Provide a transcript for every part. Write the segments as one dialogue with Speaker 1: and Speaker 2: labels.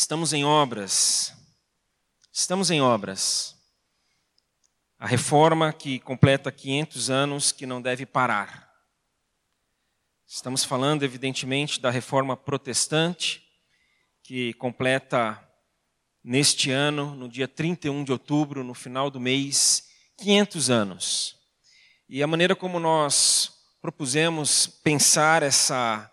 Speaker 1: Estamos em obras. Estamos em obras. A reforma que completa 500 anos que não deve parar. Estamos falando, evidentemente, da reforma protestante, que completa neste ano, no dia 31 de outubro, no final do mês, 500 anos. E a maneira como nós propusemos pensar essa,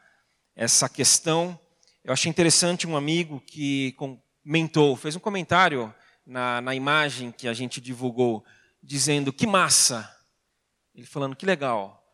Speaker 1: essa questão, eu achei interessante um amigo que comentou, fez um comentário na, na imagem que a gente divulgou, dizendo: que massa! Ele falando: que legal.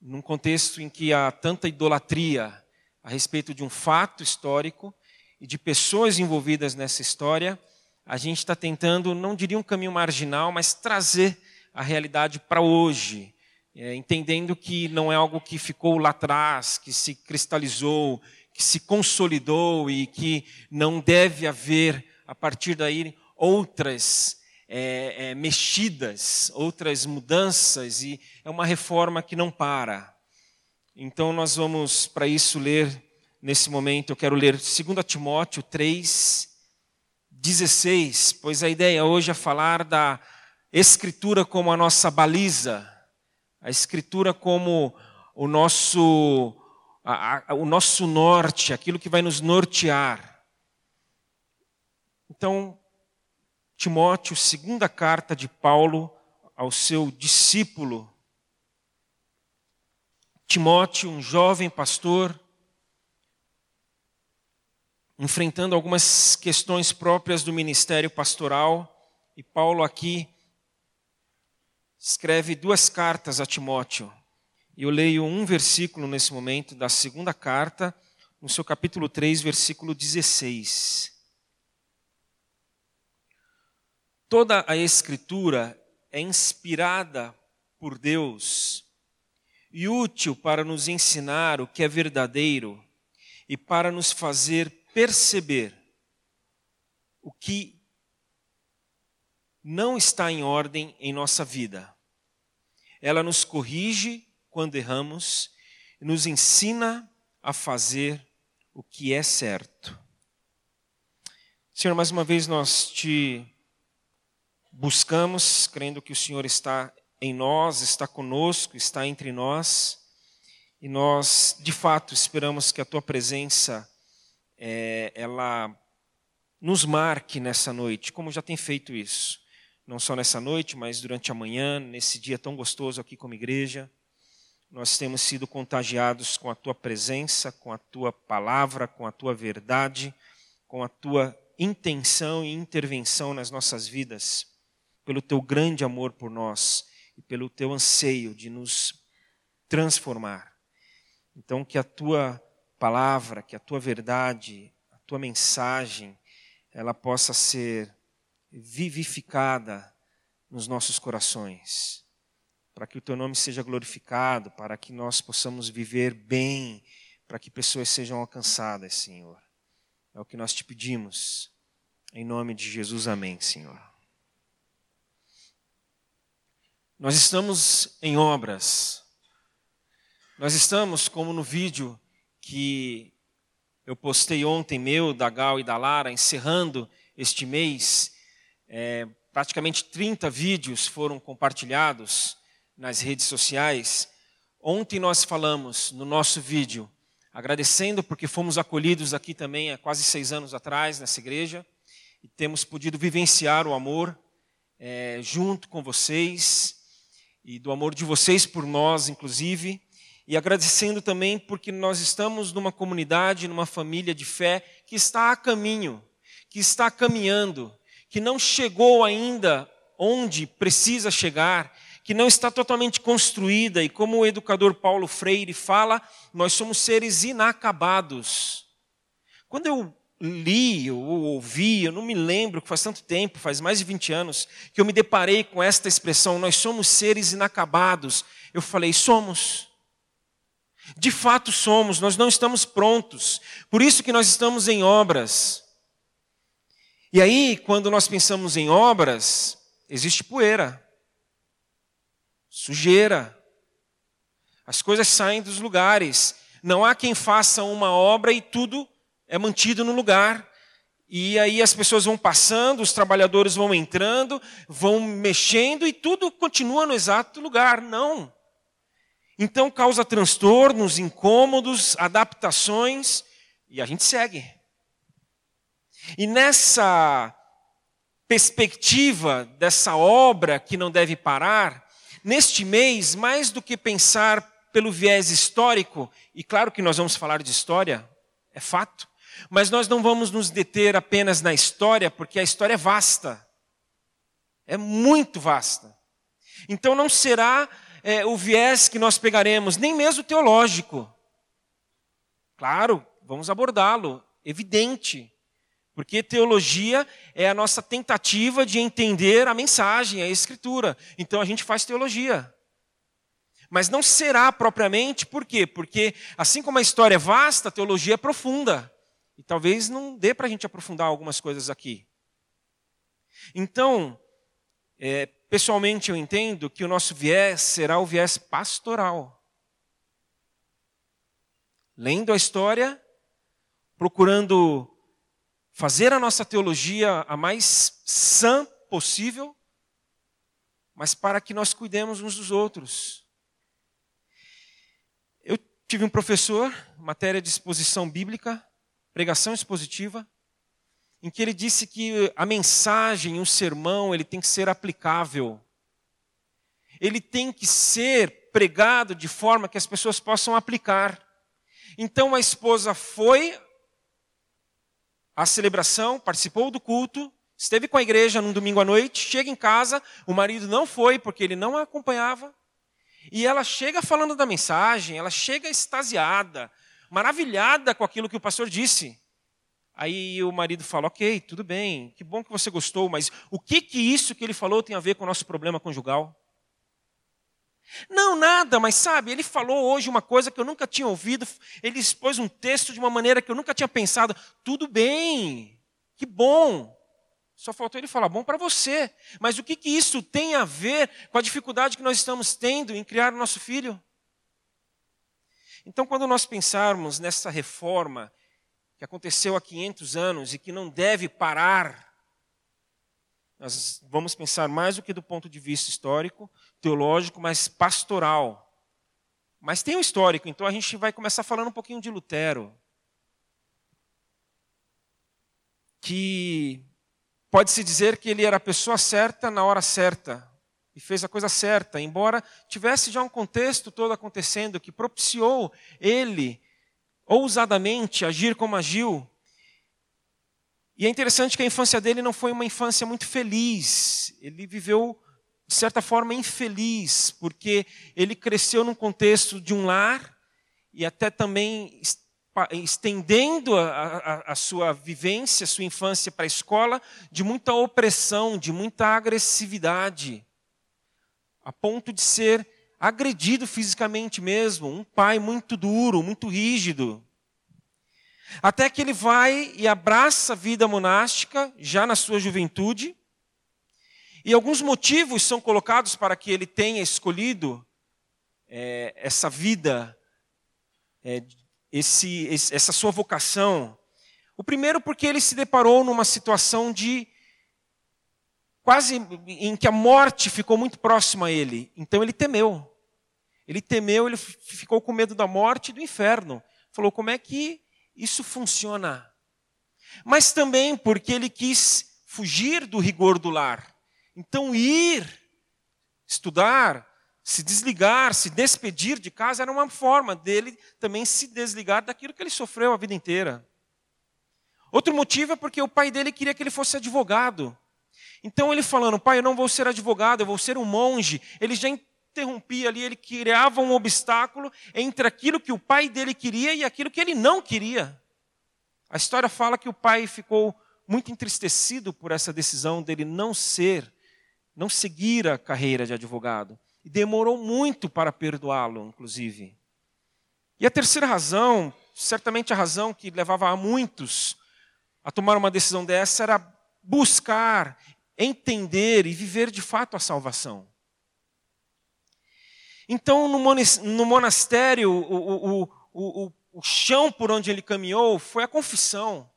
Speaker 1: Num contexto em que há tanta idolatria a respeito de um fato histórico e de pessoas envolvidas nessa história, a gente está tentando, não diria um caminho marginal, mas trazer a realidade para hoje, é, entendendo que não é algo que ficou lá atrás, que se cristalizou, que se consolidou e que não deve haver, a partir daí, outras é, é, mexidas, outras mudanças, e é uma reforma que não para. Então, nós vamos, para isso, ler, nesse momento, eu quero ler 2 Timóteo 3, 16, pois a ideia hoje é falar da Escritura como a nossa baliza, a Escritura como o nosso a, a, o nosso norte, aquilo que vai nos nortear. Então, Timóteo, segunda carta de Paulo ao seu discípulo. Timóteo, um jovem pastor, enfrentando algumas questões próprias do ministério pastoral, e Paulo aqui escreve duas cartas a Timóteo. Eu leio um versículo nesse momento da segunda carta, no seu capítulo 3, versículo 16. Toda a Escritura é inspirada por Deus e útil para nos ensinar o que é verdadeiro e para nos fazer perceber o que não está em ordem em nossa vida. Ela nos corrige quando erramos nos ensina a fazer o que é certo. Senhor, mais uma vez nós te buscamos, crendo que o Senhor está em nós, está conosco, está entre nós, e nós, de fato, esperamos que a tua presença, é, ela nos marque nessa noite, como já tem feito isso, não só nessa noite, mas durante a manhã, nesse dia tão gostoso aqui como igreja nós temos sido contagiados com a tua presença, com a tua palavra, com a tua verdade, com a tua intenção e intervenção nas nossas vidas, pelo teu grande amor por nós e pelo teu anseio de nos transformar. Então, que a tua palavra, que a tua verdade, a tua mensagem, ela possa ser vivificada nos nossos corações para que o teu nome seja glorificado, para que nós possamos viver bem, para que pessoas sejam alcançadas, Senhor. É o que nós te pedimos. Em nome de Jesus, amém, Senhor. Nós estamos em obras. Nós estamos, como no vídeo que eu postei ontem, meu, da Gal e da Lara, encerrando este mês, é, praticamente 30 vídeos foram compartilhados nas redes sociais. Ontem nós falamos no nosso vídeo, agradecendo porque fomos acolhidos aqui também há quase seis anos atrás nessa igreja e temos podido vivenciar o amor é, junto com vocês e do amor de vocês por nós, inclusive. E agradecendo também porque nós estamos numa comunidade, numa família de fé que está a caminho, que está caminhando, que não chegou ainda onde precisa chegar que não está totalmente construída, e como o educador Paulo Freire fala, nós somos seres inacabados. Quando eu li ou ouvi, eu não me lembro, que faz tanto tempo, faz mais de 20 anos, que eu me deparei com esta expressão, nós somos seres inacabados. Eu falei, somos. De fato somos, nós não estamos prontos. Por isso que nós estamos em obras. E aí, quando nós pensamos em obras, existe poeira sujeira. As coisas saem dos lugares. Não há quem faça uma obra e tudo é mantido no lugar. E aí as pessoas vão passando, os trabalhadores vão entrando, vão mexendo e tudo continua no exato lugar. Não. Então causa transtornos, incômodos, adaptações e a gente segue. E nessa perspectiva dessa obra que não deve parar, neste mês, mais do que pensar pelo viés histórico, e claro que nós vamos falar de história, é fato, mas nós não vamos nos deter apenas na história, porque a história é vasta. É muito vasta. Então não será é, o viés que nós pegaremos, nem mesmo teológico. Claro, vamos abordá-lo, evidente. Porque teologia é a nossa tentativa de entender a mensagem, a escritura. Então a gente faz teologia. Mas não será propriamente, por quê? Porque assim como a história é vasta, a teologia é profunda. E talvez não dê para a gente aprofundar algumas coisas aqui. Então, é, pessoalmente eu entendo que o nosso viés será o viés pastoral. Lendo a história, procurando fazer a nossa teologia a mais sã possível, mas para que nós cuidemos uns dos outros. Eu tive um professor, matéria de exposição bíblica, pregação expositiva, em que ele disse que a mensagem, o sermão, ele tem que ser aplicável. Ele tem que ser pregado de forma que as pessoas possam aplicar. Então a esposa foi à celebração, participou do culto, esteve com a igreja num domingo à noite, chega em casa, o marido não foi porque ele não a acompanhava, e ela chega falando da mensagem, ela chega extasiada, maravilhada com aquilo que o pastor disse. Aí o marido fala: Ok, tudo bem, que bom que você gostou, mas o que que isso que ele falou tem a ver com o nosso problema conjugal? Não, nada, mas sabe, ele falou hoje uma coisa que eu nunca tinha ouvido, ele expôs um texto de uma maneira que eu nunca tinha pensado. Tudo bem, que bom. Só faltou ele falar, bom para você. Mas o que, que isso tem a ver com a dificuldade que nós estamos tendo em criar o nosso filho? Então, quando nós pensarmos nessa reforma que aconteceu há 500 anos e que não deve parar, nós vamos pensar mais do que do ponto de vista histórico, teológico, mas pastoral. Mas tem um histórico, então a gente vai começar falando um pouquinho de Lutero. Que pode-se dizer que ele era a pessoa certa na hora certa e fez a coisa certa, embora tivesse já um contexto todo acontecendo que propiciou ele ousadamente agir como agiu. E é interessante que a infância dele não foi uma infância muito feliz. Ele viveu, de certa forma, infeliz, porque ele cresceu num contexto de um lar e até também estendendo a, a, a, sua vivência, a sua infância para a escola, de muita opressão, de muita agressividade a ponto de ser agredido fisicamente mesmo, um pai muito duro, muito rígido. Até que ele vai e abraça a vida monástica, já na sua juventude, e alguns motivos são colocados para que ele tenha escolhido é, essa vida, é, esse, essa sua vocação. O primeiro, porque ele se deparou numa situação de quase em que a morte ficou muito próxima a ele. Então ele temeu. Ele temeu, ele ficou com medo da morte e do inferno. Falou: como é que isso funciona? Mas também porque ele quis fugir do rigor do lar. Então ir, estudar, se desligar, se despedir de casa era uma forma dele também se desligar daquilo que ele sofreu a vida inteira. Outro motivo é porque o pai dele queria que ele fosse advogado. Então ele falando, pai, eu não vou ser advogado, eu vou ser um monge. Ele já interrompia ali, ele criava um obstáculo entre aquilo que o pai dele queria e aquilo que ele não queria. A história fala que o pai ficou muito entristecido por essa decisão dele não ser, não seguir a carreira de advogado. E demorou muito para perdoá-lo, inclusive. E a terceira razão, certamente a razão que levava a muitos a tomar uma decisão dessa, era buscar entender e viver de fato a salvação. Então, no monastério, o, o, o, o chão por onde ele caminhou foi a confissão.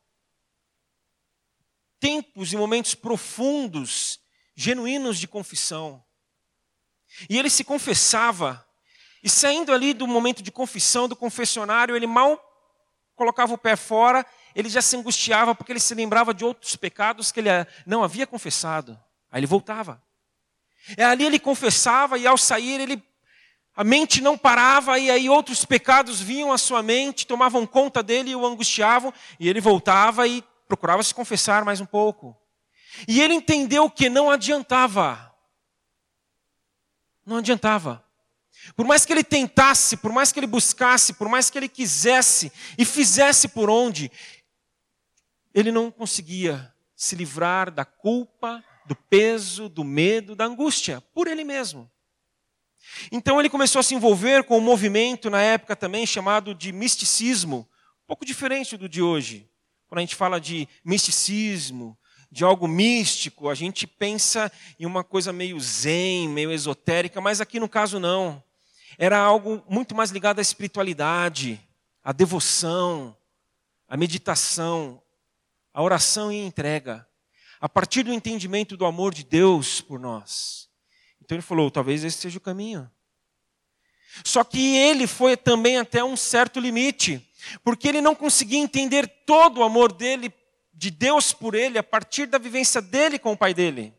Speaker 1: tempos e momentos profundos, genuínos de confissão. E ele se confessava, e saindo ali do momento de confissão, do confessionário, ele mal colocava o pé fora, ele já se angustiava porque ele se lembrava de outros pecados que ele não havia confessado. Aí ele voltava. É ali ele confessava e ao sair ele a mente não parava e aí outros pecados vinham à sua mente, tomavam conta dele e o angustiavam, e ele voltava e procurava se confessar mais um pouco. E ele entendeu que não adiantava. Não adiantava. Por mais que ele tentasse, por mais que ele buscasse, por mais que ele quisesse e fizesse por onde, ele não conseguia se livrar da culpa, do peso, do medo, da angústia, por ele mesmo. Então ele começou a se envolver com um movimento na época também chamado de misticismo, um pouco diferente do de hoje. Quando a gente fala de misticismo, de algo místico, a gente pensa em uma coisa meio zen, meio esotérica, mas aqui no caso não. Era algo muito mais ligado à espiritualidade, à devoção, à meditação, à oração e entrega. A partir do entendimento do amor de Deus por nós. Então ele falou: talvez esse seja o caminho. Só que ele foi também até um certo limite, porque ele não conseguia entender todo o amor dele de Deus por ele a partir da vivência dele com o pai dele.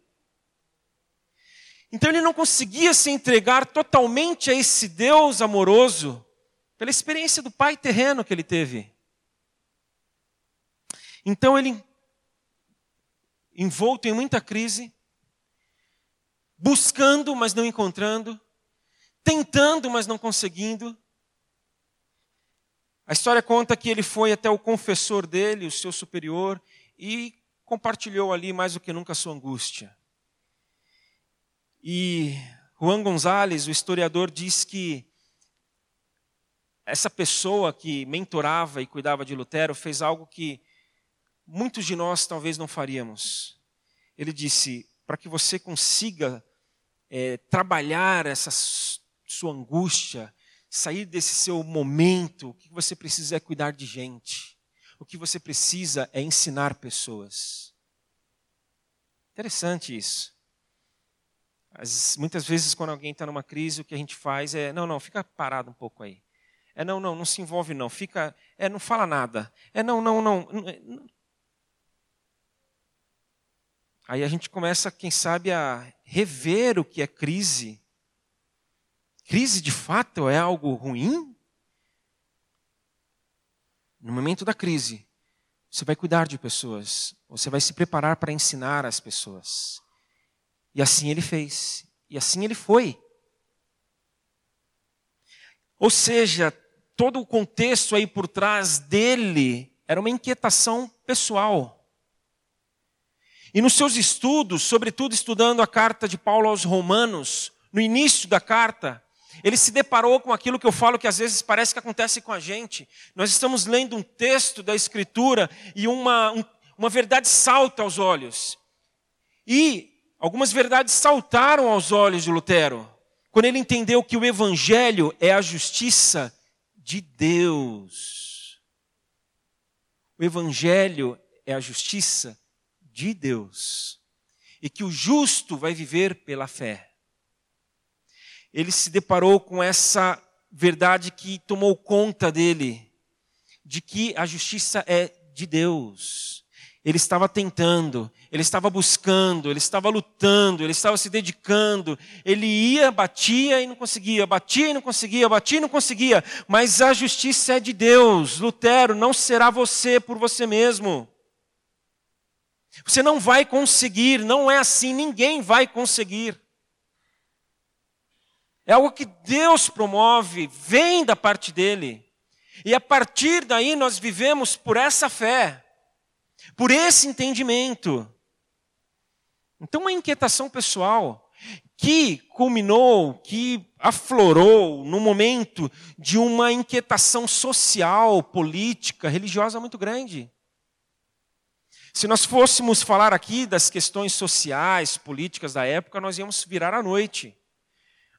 Speaker 1: Então ele não conseguia se entregar totalmente a esse Deus amoroso pela experiência do pai terreno que ele teve. Então ele, envolto em muita crise, buscando, mas não encontrando, tentando, mas não conseguindo, a história conta que ele foi até o confessor dele, o seu superior, e compartilhou ali mais do que nunca sua angústia. E Juan Gonzalez, o historiador, diz que essa pessoa que mentorava e cuidava de Lutero fez algo que muitos de nós talvez não faríamos. Ele disse: para que você consiga é, trabalhar essa sua angústia, sair desse seu momento, o que você precisa é cuidar de gente. O que você precisa é ensinar pessoas. Interessante isso. As, muitas vezes, quando alguém está numa crise, o que a gente faz é: não, não, fica parado um pouco aí. É não, não, não se envolve não. Fica, é não fala nada. É não, não, não. Aí a gente começa, quem sabe, a rever o que é crise Crise de fato é algo ruim? No momento da crise, você vai cuidar de pessoas, você vai se preparar para ensinar as pessoas. E assim ele fez, e assim ele foi. Ou seja, todo o contexto aí por trás dele era uma inquietação pessoal. E nos seus estudos, sobretudo estudando a carta de Paulo aos Romanos, no início da carta, ele se deparou com aquilo que eu falo que às vezes parece que acontece com a gente. Nós estamos lendo um texto da Escritura e uma, um, uma verdade salta aos olhos. E algumas verdades saltaram aos olhos de Lutero, quando ele entendeu que o Evangelho é a justiça de Deus. O Evangelho é a justiça de Deus. E que o justo vai viver pela fé ele se deparou com essa verdade que tomou conta dele, de que a justiça é de Deus. Ele estava tentando, ele estava buscando, ele estava lutando, ele estava se dedicando. Ele ia, batia e não conseguia, batia e não conseguia, batia e não conseguia. Mas a justiça é de Deus. Lutero, não será você por você mesmo. Você não vai conseguir, não é assim, ninguém vai conseguir. É algo que Deus promove, vem da parte dele. E a partir daí nós vivemos por essa fé, por esse entendimento. Então, uma inquietação pessoal que culminou, que aflorou no momento de uma inquietação social, política, religiosa muito grande. Se nós fôssemos falar aqui das questões sociais, políticas da época, nós íamos virar à noite.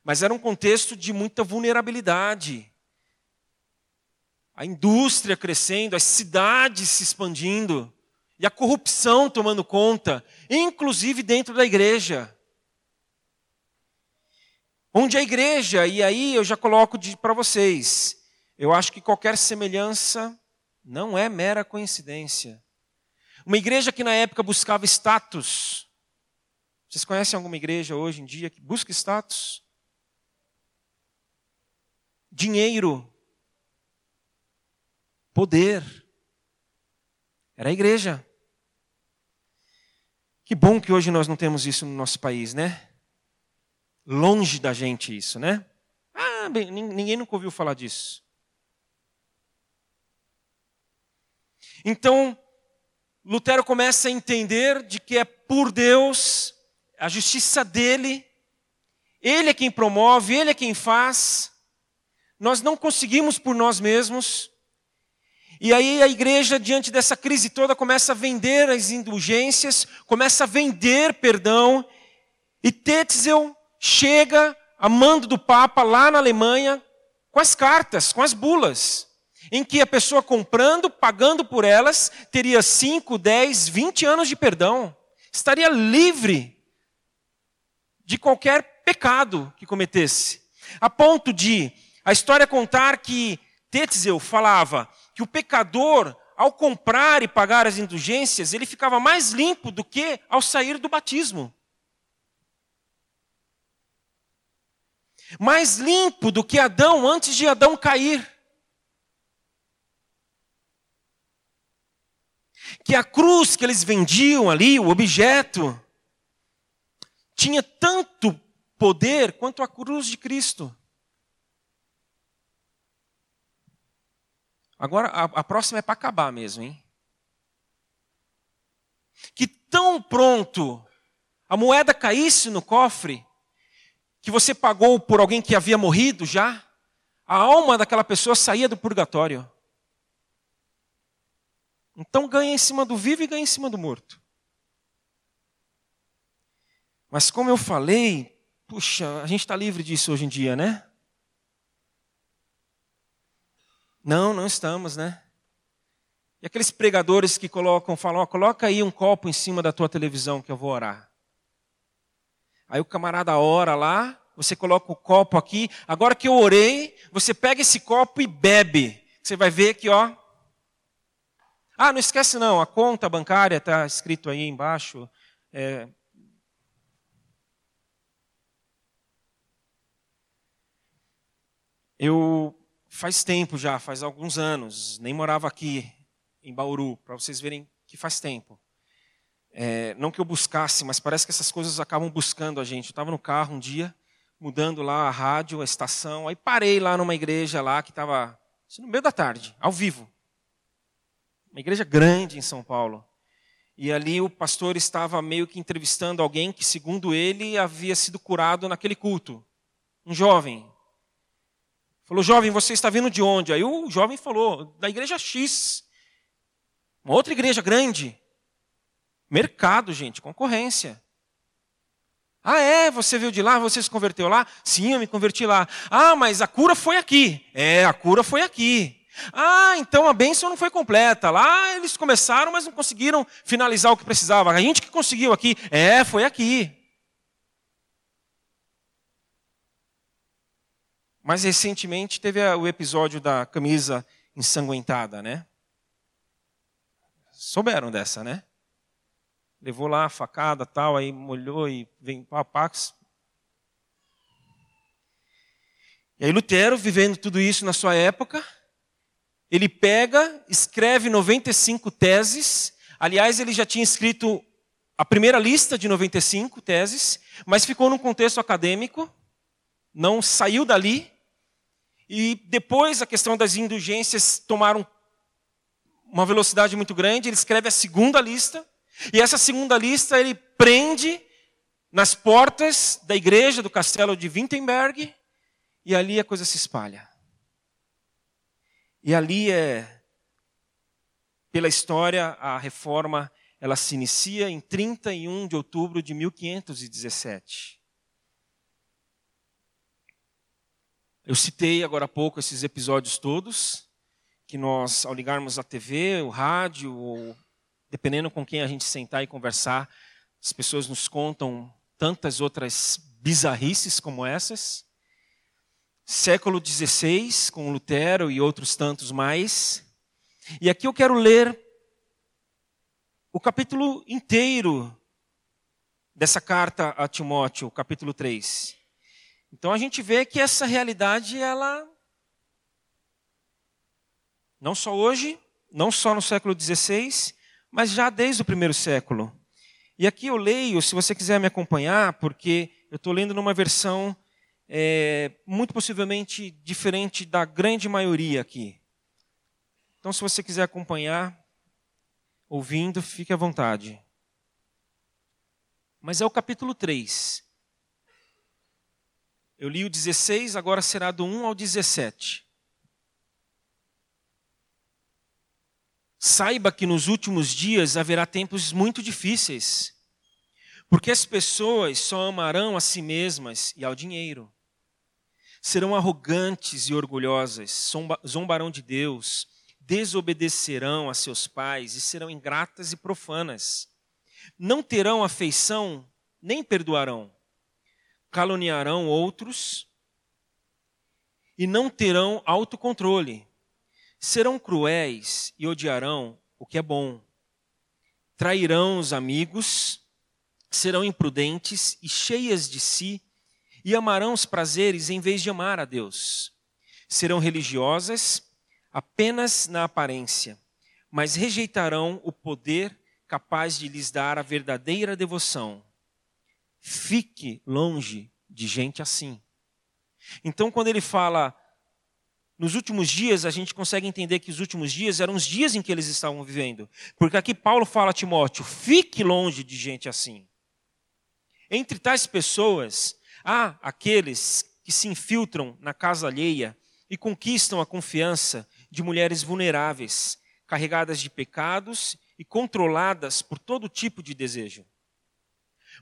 Speaker 1: Mas era um contexto de muita vulnerabilidade. A indústria crescendo, as cidades se expandindo. e a corrupção tomando conta, inclusive dentro da igreja. Onde a igreja, e aí eu já coloco para vocês, eu acho que qualquer semelhança não é mera coincidência. Uma igreja que na época buscava status. Vocês conhecem alguma igreja hoje em dia que busca status? Dinheiro. Poder. Era a igreja. Que bom que hoje nós não temos isso no nosso país, né? Longe da gente isso, né? Ah, bem, ninguém nunca ouviu falar disso. Então, Lutero começa a entender de que é por Deus, a justiça dele, ele é quem promove, ele é quem faz. Nós não conseguimos por nós mesmos. E aí a igreja, diante dessa crise toda, começa a vender as indulgências, começa a vender perdão. E Tetzel chega a mando do Papa lá na Alemanha com as cartas, com as bulas, em que a pessoa comprando, pagando por elas, teria 5, 10, 20 anos de perdão. Estaria livre de qualquer pecado que cometesse. A ponto de a história contar que Tetzel falava que o pecador, ao comprar e pagar as indulgências, ele ficava mais limpo do que ao sair do batismo. Mais limpo do que Adão antes de Adão cair. Que a cruz que eles vendiam ali, o objeto, tinha tanto poder quanto a cruz de Cristo. Agora, a, a próxima é para acabar mesmo, hein? Que tão pronto a moeda caísse no cofre, que você pagou por alguém que havia morrido já, a alma daquela pessoa saía do purgatório. Então ganha em cima do vivo e ganha em cima do morto. Mas como eu falei, puxa, a gente está livre disso hoje em dia, né? Não, não estamos, né? E aqueles pregadores que colocam, falam, coloca aí um copo em cima da tua televisão que eu vou orar. Aí o camarada ora lá, você coloca o copo aqui. Agora que eu orei, você pega esse copo e bebe. Você vai ver que, ó. Ah, não esquece não, a conta bancária está escrito aí embaixo. É... Eu faz tempo já, faz alguns anos, nem morava aqui em Bauru, para vocês verem que faz tempo. É, não que eu buscasse, mas parece que essas coisas acabam buscando a gente. Eu estava no carro um dia, mudando lá a rádio, a estação, aí parei lá numa igreja lá que estava no meio da tarde, ao vivo. Uma igreja grande em São Paulo. E ali o pastor estava meio que entrevistando alguém que, segundo ele, havia sido curado naquele culto. Um jovem, Falou, jovem, você está vindo de onde? Aí o jovem falou, da igreja X. Uma outra igreja grande. Mercado, gente, concorrência. Ah, é? Você veio de lá? Você se converteu lá? Sim, eu me converti lá. Ah, mas a cura foi aqui. É, a cura foi aqui. Ah, então a bênção não foi completa. Lá eles começaram, mas não conseguiram finalizar o que precisava. A gente que conseguiu aqui. É, foi aqui. Mais recentemente teve o episódio da camisa ensanguentada, né? Souberam dessa, né? Levou lá a facada, tal, aí molhou e vem papax. E aí Lutero, vivendo tudo isso na sua época, ele pega, escreve 95 teses. Aliás, ele já tinha escrito a primeira lista de 95 teses, mas ficou num contexto acadêmico, não saiu dali, e depois a questão das indulgências tomaram uma velocidade muito grande, ele escreve a segunda lista, e essa segunda lista ele prende nas portas da igreja do castelo de Wittenberg, e ali a coisa se espalha. E ali é, pela história, a reforma ela se inicia em 31 de outubro de 1517. Eu citei agora há pouco esses episódios todos, que nós, ao ligarmos a TV, o rádio, ou dependendo com quem a gente sentar e conversar, as pessoas nos contam tantas outras bizarrices como essas. Século XVI, com Lutero e outros tantos mais. E aqui eu quero ler o capítulo inteiro dessa carta a Timóteo, capítulo 3. Então a gente vê que essa realidade, ela. Não só hoje, não só no século XVI, mas já desde o primeiro século. E aqui eu leio, se você quiser me acompanhar, porque eu estou lendo numa versão é, muito possivelmente diferente da grande maioria aqui. Então, se você quiser acompanhar, ouvindo, fique à vontade. Mas é o capítulo 3. Eu li o 16, agora será do 1 ao 17. Saiba que nos últimos dias haverá tempos muito difíceis, porque as pessoas só amarão a si mesmas e ao dinheiro. Serão arrogantes e orgulhosas, zombarão de Deus, desobedecerão a seus pais e serão ingratas e profanas. Não terão afeição, nem perdoarão. Caluniarão outros e não terão autocontrole. Serão cruéis e odiarão o que é bom. Trairão os amigos, serão imprudentes e cheias de si, e amarão os prazeres em vez de amar a Deus. Serão religiosas apenas na aparência, mas rejeitarão o poder capaz de lhes dar a verdadeira devoção. Fique longe de gente assim. Então, quando ele fala nos últimos dias, a gente consegue entender que os últimos dias eram os dias em que eles estavam vivendo. Porque aqui Paulo fala a Timóteo: fique longe de gente assim. Entre tais pessoas, há aqueles que se infiltram na casa alheia e conquistam a confiança de mulheres vulneráveis, carregadas de pecados e controladas por todo tipo de desejo.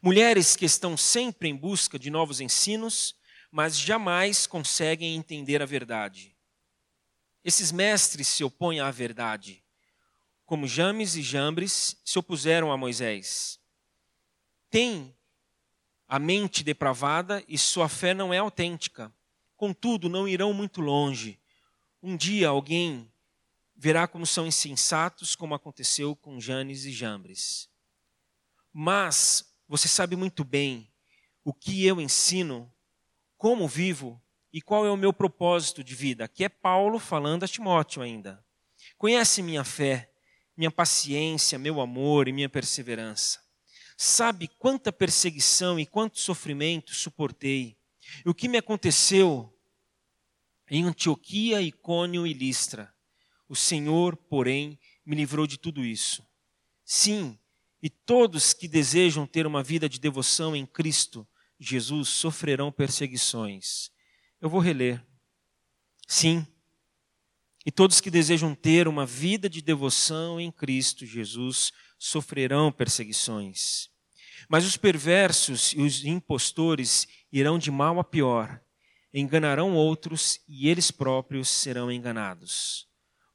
Speaker 1: Mulheres que estão sempre em busca de novos ensinos, mas jamais conseguem entender a verdade. Esses mestres se opõem à verdade, como James e Jambres se opuseram a Moisés. Têm a mente depravada e sua fé não é autêntica. Contudo, não irão muito longe um dia alguém verá como são insensatos, como aconteceu com Janes e Jambres. Mas você sabe muito bem o que eu ensino, como vivo e qual é o meu propósito de vida. Aqui é Paulo falando a Timóteo ainda. Conhece minha fé, minha paciência, meu amor e minha perseverança. Sabe quanta perseguição e quanto sofrimento suportei. E o que me aconteceu em Antioquia, Icônio e Listra. O Senhor, porém, me livrou de tudo isso. Sim, e todos que desejam ter uma vida de devoção em Cristo Jesus sofrerão perseguições. Eu vou reler. Sim, e todos que desejam ter uma vida de devoção em Cristo Jesus sofrerão perseguições. Mas os perversos e os impostores irão de mal a pior enganarão outros e eles próprios serão enganados.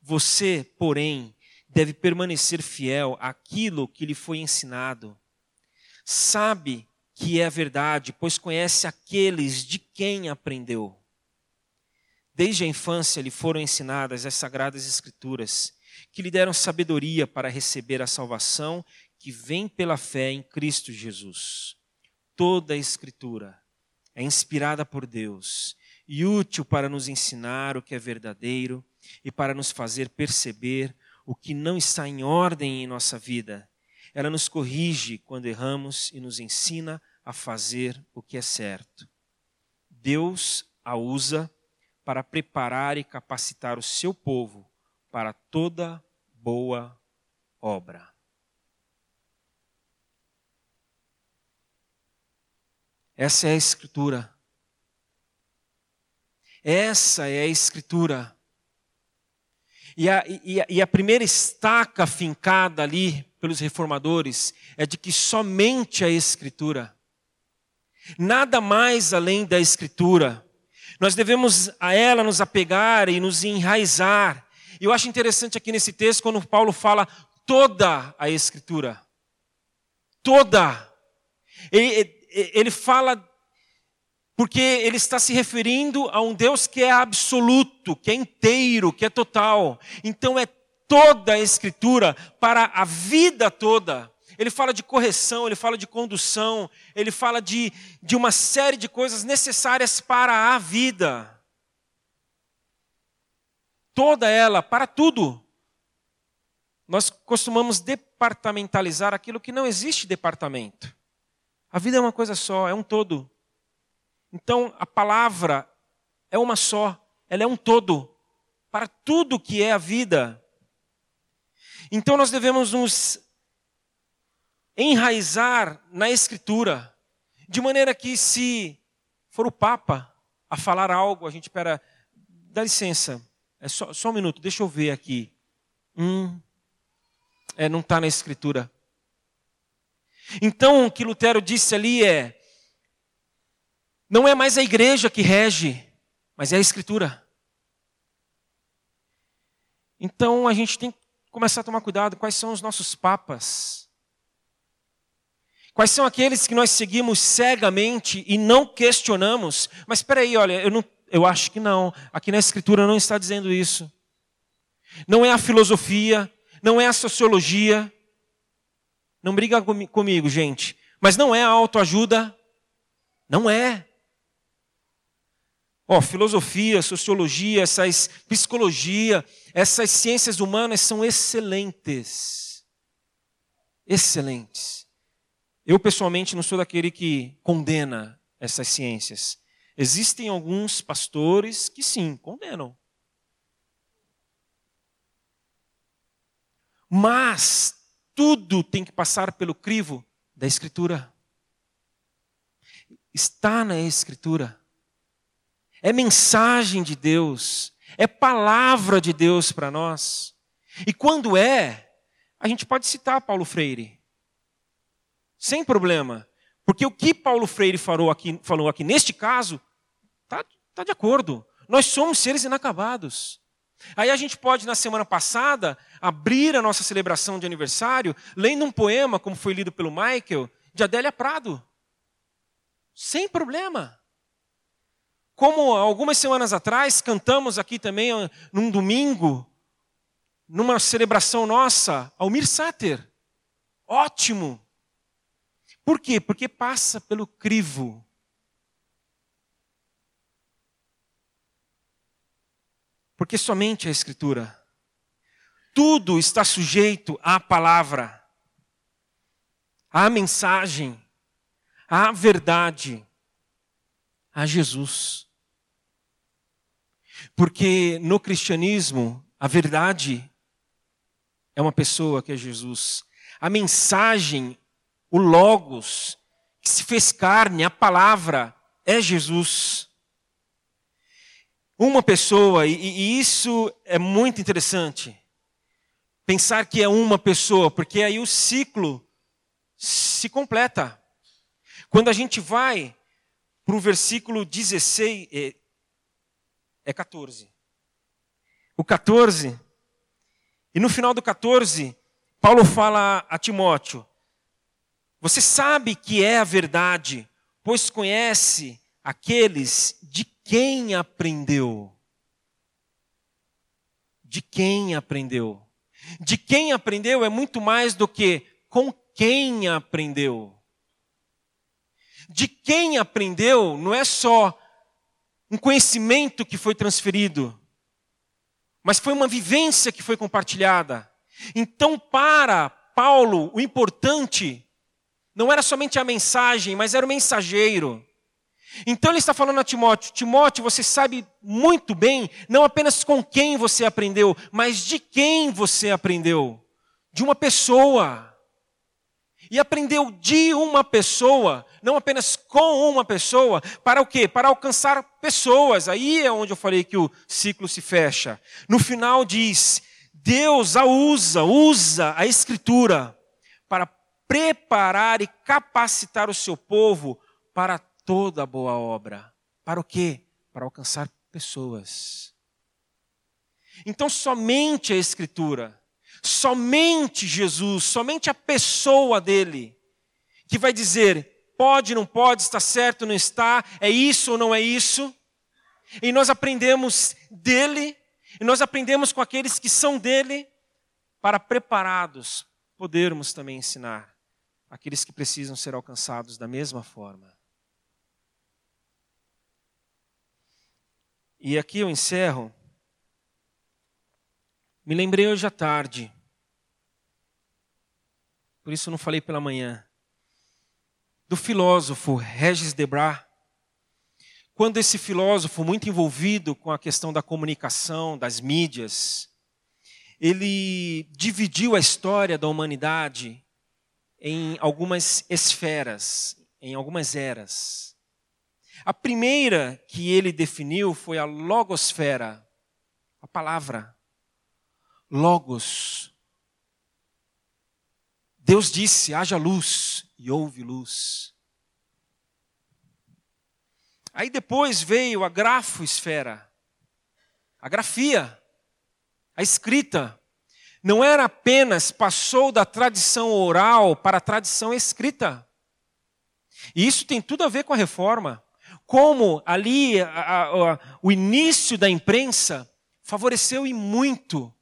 Speaker 1: Você, porém, deve permanecer fiel àquilo que lhe foi ensinado. Sabe que é a verdade, pois conhece aqueles de quem aprendeu. Desde a infância lhe foram ensinadas as sagradas escrituras, que lhe deram sabedoria para receber a salvação que vem pela fé em Cristo Jesus. Toda a escritura é inspirada por Deus e útil para nos ensinar o que é verdadeiro e para nos fazer perceber o que não está em ordem em nossa vida. Ela nos corrige quando erramos e nos ensina a fazer o que é certo. Deus a usa para preparar e capacitar o seu povo para toda boa obra. Essa é a Escritura. Essa é a Escritura. E a, e, a, e a, primeira estaca fincada ali pelos reformadores é de que somente a Escritura, nada mais além da Escritura, nós devemos a ela nos apegar e nos enraizar. E eu acho interessante aqui nesse texto, quando Paulo fala toda a Escritura. Toda. Ele, ele fala porque ele está se referindo a um Deus que é absoluto, que é inteiro, que é total. Então é toda a Escritura para a vida toda. Ele fala de correção, ele fala de condução, ele fala de, de uma série de coisas necessárias para a vida. Toda ela, para tudo. Nós costumamos departamentalizar aquilo que não existe departamento. A vida é uma coisa só, é um todo. Então, a palavra é uma só, ela é um todo para tudo que é a vida. Então, nós devemos nos enraizar na Escritura, de maneira que, se for o Papa a falar algo, a gente espera, dá licença, é só, só um minuto, deixa eu ver aqui. Hum, é, não está na Escritura. Então, o que Lutero disse ali é: não é mais a igreja que rege, mas é a Escritura. Então a gente tem que começar a tomar cuidado quais são os nossos papas. Quais são aqueles que nós seguimos cegamente e não questionamos? Mas espera aí, olha, eu, não, eu acho que não. Aqui na Escritura não está dizendo isso. Não é a filosofia, não é a sociologia. Não briga comigo, gente. Mas não é a autoajuda. Não é. Ó, oh, filosofia, sociologia, essas psicologia, essas ciências humanas são excelentes. Excelentes. Eu pessoalmente não sou daquele que condena essas ciências. Existem alguns pastores que sim, condenam. Mas tudo tem que passar pelo crivo da Escritura. Está na Escritura é mensagem de Deus, é palavra de Deus para nós. E quando é, a gente pode citar Paulo Freire, sem problema, porque o que Paulo Freire falou aqui, falou aqui neste caso, está tá de acordo. Nós somos seres inacabados. Aí a gente pode, na semana passada, abrir a nossa celebração de aniversário lendo um poema, como foi lido pelo Michael, de Adélia Prado. Sem problema. Como algumas semanas atrás cantamos aqui também num domingo, numa celebração nossa, Almir Sater. Ótimo. Por quê? Porque passa pelo crivo. Porque somente a Escritura. Tudo está sujeito à palavra, à mensagem, à verdade, a Jesus. Porque no cristianismo, a verdade é uma pessoa que é Jesus. A mensagem, o Logos, que se fez carne, a palavra, é Jesus. Uma pessoa, e, e isso é muito interessante. Pensar que é uma pessoa, porque aí o ciclo se completa. Quando a gente vai para o versículo 16, é 14. O 14, e no final do 14, Paulo fala a Timóteo: Você sabe que é a verdade, pois conhece aqueles de quem aprendeu. De quem aprendeu. De quem aprendeu é muito mais do que com quem aprendeu. De quem aprendeu não é só um conhecimento que foi transferido, mas foi uma vivência que foi compartilhada. Então, para Paulo, o importante não era somente a mensagem, mas era o mensageiro. Então ele está falando a Timóteo: Timóteo, você sabe muito bem, não apenas com quem você aprendeu, mas de quem você aprendeu. De uma pessoa e aprendeu de uma pessoa, não apenas com uma pessoa, para o quê? Para alcançar pessoas. Aí é onde eu falei que o ciclo se fecha. No final diz: Deus a usa, usa a Escritura preparar e capacitar o seu povo para toda boa obra. Para o quê? Para alcançar pessoas. Então, somente a Escritura Somente Jesus, somente a pessoa dele, que vai dizer: pode, não pode, está certo, não está, é isso ou não é isso. E nós aprendemos dele, e nós aprendemos com aqueles que são dele, para preparados podermos também ensinar aqueles que precisam ser alcançados da mesma forma. E aqui eu encerro. Me lembrei hoje à tarde, por isso não falei pela manhã, do filósofo Regis Debray, quando esse filósofo, muito envolvido com a questão da comunicação, das mídias, ele dividiu a história da humanidade em algumas esferas, em algumas eras. A primeira que ele definiu foi a logosfera, a palavra. Logos. Deus disse: haja luz, e houve luz. Aí depois veio a grafosfera, a grafia, a escrita. Não era apenas, passou da tradição oral para a tradição escrita. E isso tem tudo a ver com a reforma. Como ali a, a, a, o início da imprensa favoreceu e muito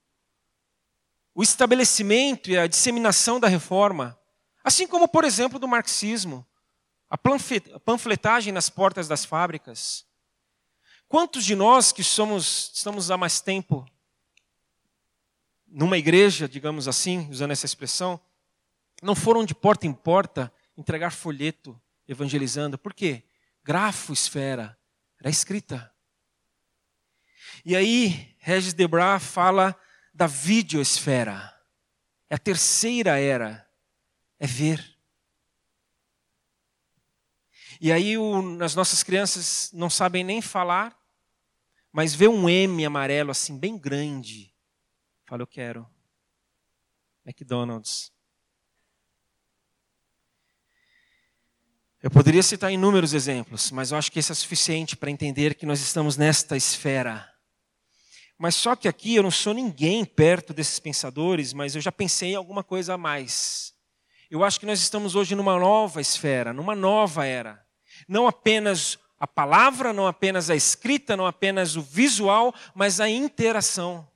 Speaker 1: o estabelecimento e a disseminação da reforma. Assim como, por exemplo, do marxismo. A panfletagem nas portas das fábricas. Quantos de nós que somos, estamos há mais tempo numa igreja, digamos assim, usando essa expressão, não foram de porta em porta entregar folheto evangelizando. Por quê? Grafo, esfera, era escrita. E aí, Regis Debray fala da videosfera. É a terceira era, é ver. E aí o, as nossas crianças não sabem nem falar, mas vê um M amarelo assim, bem grande. Fala, eu quero. McDonald's. Eu poderia citar inúmeros exemplos, mas eu acho que esse é suficiente para entender que nós estamos nesta esfera. Mas só que aqui eu não sou ninguém perto desses pensadores, mas eu já pensei em alguma coisa a mais. Eu acho que nós estamos hoje numa nova esfera, numa nova era não apenas a palavra, não apenas a escrita, não apenas o visual, mas a interação.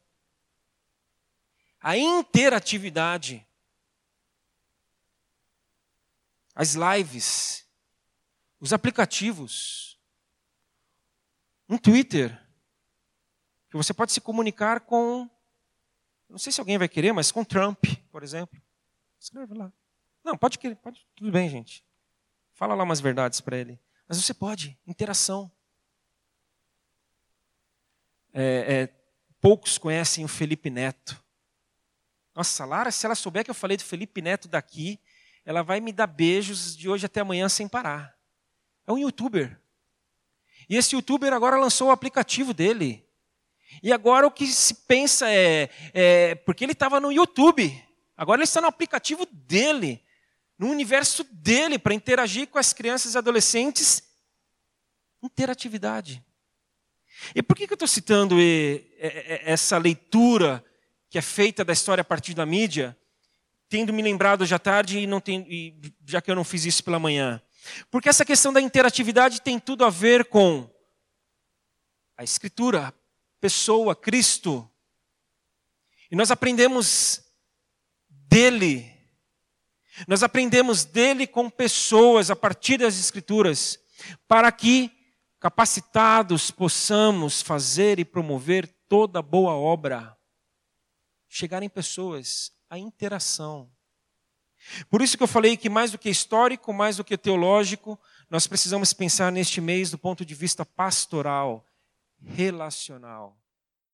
Speaker 1: A interatividade. As lives, os aplicativos, um Twitter, que você pode se comunicar com, não sei se alguém vai querer, mas com Trump, por exemplo. Escreve lá. Não, pode querer, pode, tudo bem, gente. Fala lá umas verdades para ele. Mas você pode, interação. É, é, poucos conhecem o Felipe Neto. Nossa, Lara, se ela souber que eu falei do Felipe Neto daqui, ela vai me dar beijos de hoje até amanhã sem parar. É um youtuber. E esse youtuber agora lançou o aplicativo dele. E agora o que se pensa é, é porque ele estava no YouTube, agora ele está no aplicativo dele no universo dele para interagir com as crianças e adolescentes. Interatividade. E por que, eu estou citando essa leitura que é feita da história a partir da mídia, tendo me lembrado hoje à tarde e, não tem, e já que eu não fiz isso pela manhã? Porque essa questão da interatividade tem tudo a ver com a Escritura, a pessoa, Cristo. E nós aprendemos dele nós aprendemos dele com pessoas a partir das Escrituras, para que, capacitados, possamos fazer e promover toda boa obra. Chegar em pessoas, a interação. Por isso que eu falei que mais do que histórico, mais do que teológico, nós precisamos pensar neste mês do ponto de vista pastoral, relacional.